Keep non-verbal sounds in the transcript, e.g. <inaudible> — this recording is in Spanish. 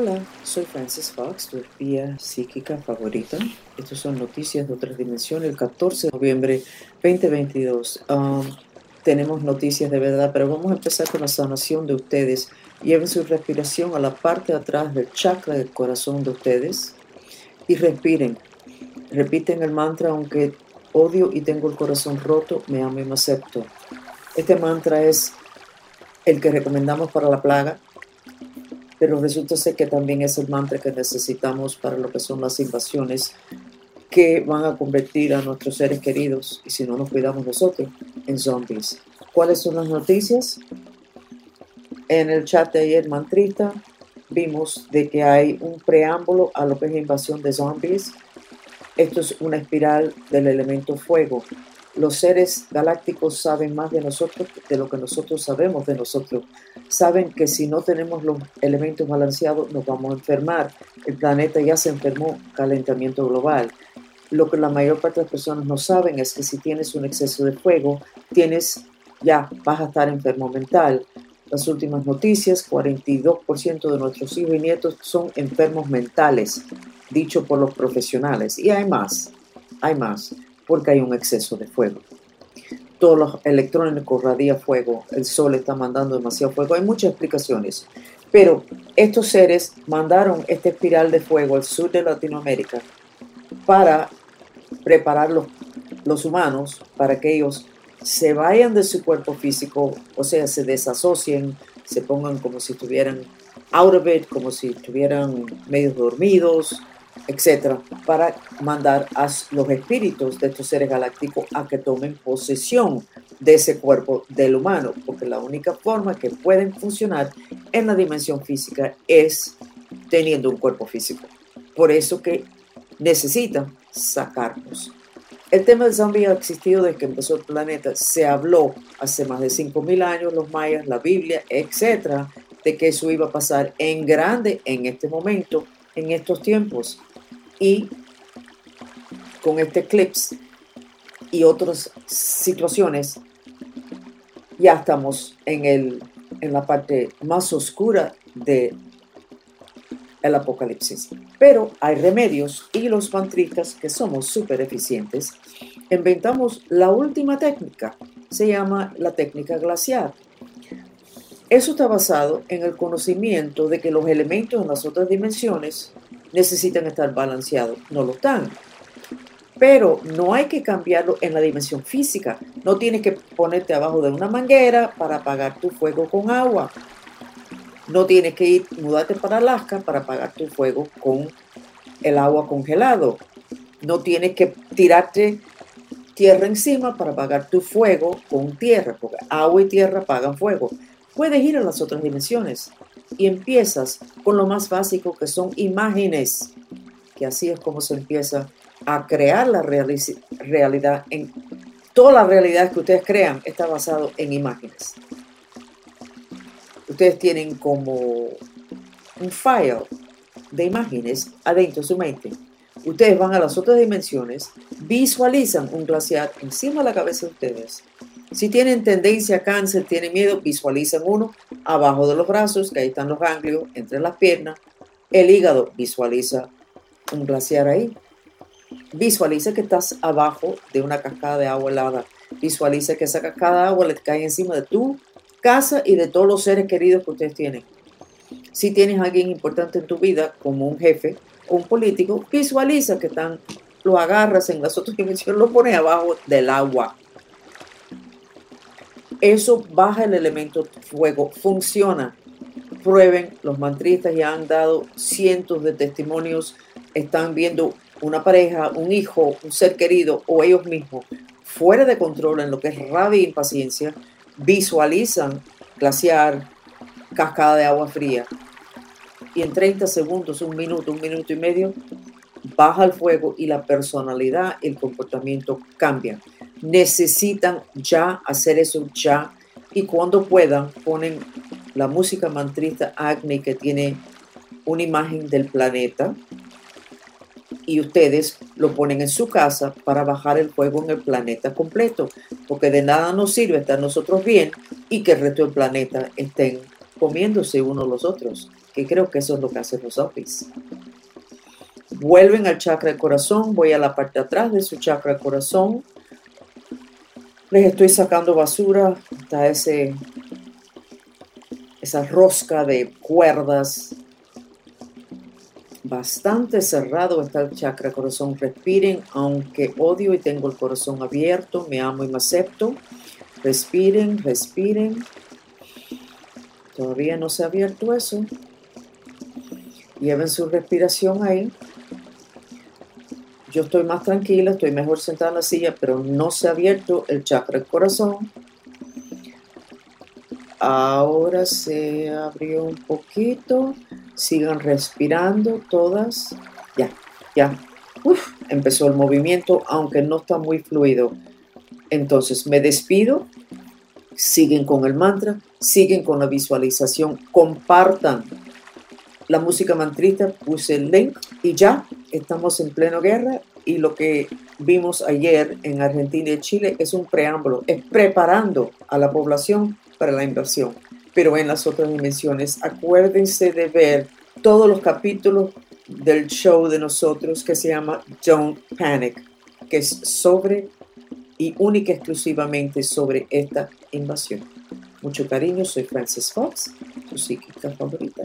Hola, soy Francis Fox, tu espía psíquica favorita. Estas son noticias de otra dimensión, el 14 de noviembre 2022. Um, tenemos noticias de verdad, pero vamos a empezar con la sanación de ustedes. Lleven su respiración a la parte de atrás del chakra del corazón de ustedes y respiren. Repiten el mantra, aunque odio y tengo el corazón roto, me amo y me acepto. Este mantra es el que recomendamos para la plaga, pero resulta ser que también es el mantra que necesitamos para lo que son las invasiones que van a convertir a nuestros seres queridos, y si no nos cuidamos nosotros, en zombies. ¿Cuáles son las noticias? En el chat de ayer, Mantrita, vimos de que hay un preámbulo a lo que es invasión de zombies. Esto es una espiral del elemento fuego los seres galácticos saben más de nosotros de lo que nosotros sabemos de nosotros. Saben que si no tenemos los elementos balanceados nos vamos a enfermar. El planeta ya se enfermó, calentamiento global. Lo que la mayor parte de las personas no saben es que si tienes un exceso de fuego, tienes ya vas a estar enfermo mental. Las últimas noticias, 42% de nuestros hijos y nietos son enfermos mentales, dicho por los profesionales. Y hay más, hay más porque hay un exceso de fuego. Todos los electrones radian fuego, el sol está mandando demasiado fuego, hay muchas explicaciones. Pero estos seres mandaron esta espiral de fuego al sur de Latinoamérica para preparar los, los humanos para que ellos se vayan de su cuerpo físico, o sea, se desasocien, se pongan como si estuvieran out of it, como si estuvieran medio dormidos, etcétera, para mandar a los espíritus de estos seres galácticos a que tomen posesión de ese cuerpo del humano, porque la única forma que pueden funcionar en la dimensión física es teniendo un cuerpo físico. Por eso que necesitan sacarnos. El tema del zombie ha existido desde que empezó el planeta. Se habló hace más de 5.000 años, los mayas, la Biblia, etcétera, de que eso iba a pasar en grande en este momento, en estos tiempos y con este eclipse y otras situaciones, ya estamos en, el, en la parte más oscura de el apocalipsis. Pero hay remedios y los mantristas, que somos súper eficientes, inventamos la última técnica. Se llama la técnica glacial. Eso está basado en el conocimiento de que los elementos en las otras dimensiones necesitan estar balanceados. No lo están. Pero no hay que cambiarlo en la dimensión física. No tienes que ponerte abajo de una manguera para apagar tu fuego con agua. No tienes que ir, mudarte para Alaska para apagar tu fuego con el agua congelado. No tienes que tirarte tierra encima para apagar tu fuego con tierra, porque agua y tierra apagan fuego. Puedes ir a las otras dimensiones y empiezas con lo más básico que son imágenes, que así es como se empieza a crear la realidad. En, toda la realidad que ustedes crean está basado en imágenes. Ustedes tienen como un file de imágenes adentro de su mente. Ustedes van a las otras dimensiones, visualizan un glaciar encima de la cabeza de ustedes si tienen tendencia a cáncer, tienen miedo, visualicen uno abajo de los brazos, que ahí están los ganglios, entre las piernas. El hígado, visualiza un glaciar ahí. Visualiza que estás abajo de una cascada de agua helada. Visualiza que esa cascada de agua le cae encima de tu casa y de todos los seres queridos que ustedes tienen. Si tienes a alguien importante en tu vida, como un jefe o un político, visualiza que están, lo agarras en las otras <laughs> dimensiones, lo pones abajo del agua eso baja el elemento fuego, funciona. Prueben, los mantristas ya han dado cientos de testimonios, están viendo una pareja, un hijo, un ser querido o ellos mismos fuera de control en lo que es rabia e impaciencia, visualizan glaciar, cascada de agua fría. Y en 30 segundos, un minuto, un minuto y medio, baja el fuego y la personalidad, el comportamiento cambian necesitan ya hacer eso ya y cuando puedan ponen la música mantrista Agni que tiene una imagen del planeta y ustedes lo ponen en su casa para bajar el fuego en el planeta completo, porque de nada nos sirve estar nosotros bien y que el resto del planeta estén comiéndose unos los otros. que creo que eso es lo que hacen los zombies. Vuelven al chakra del corazón, voy a la parte de atrás de su chakra del corazón. Les estoy sacando basura, está ese, esa rosca de cuerdas. Bastante cerrado está el chakra corazón. Respiren, aunque odio y tengo el corazón abierto, me amo y me acepto. Respiren, respiren. Todavía no se ha abierto eso. Lleven su respiración ahí. Yo estoy más tranquila, estoy mejor sentada en la silla, pero no se ha abierto el chakra del corazón. Ahora se abrió un poquito. Sigan respirando todas. Ya, ya. empezó el movimiento, aunque no está muy fluido. Entonces me despido. Siguen con el mantra siguen con la visualización, compartan la música mantrista, puse el link y ya estamos en pleno guerra y lo que vimos ayer en Argentina y Chile es un preámbulo, es preparando a la población para la invasión. Pero en las otras dimensiones, acuérdense de ver todos los capítulos del show de nosotros que se llama Don't Panic, que es sobre y única exclusivamente sobre esta invasión. Mucho cariño, soy Frances Fox, tu psíquica favorita.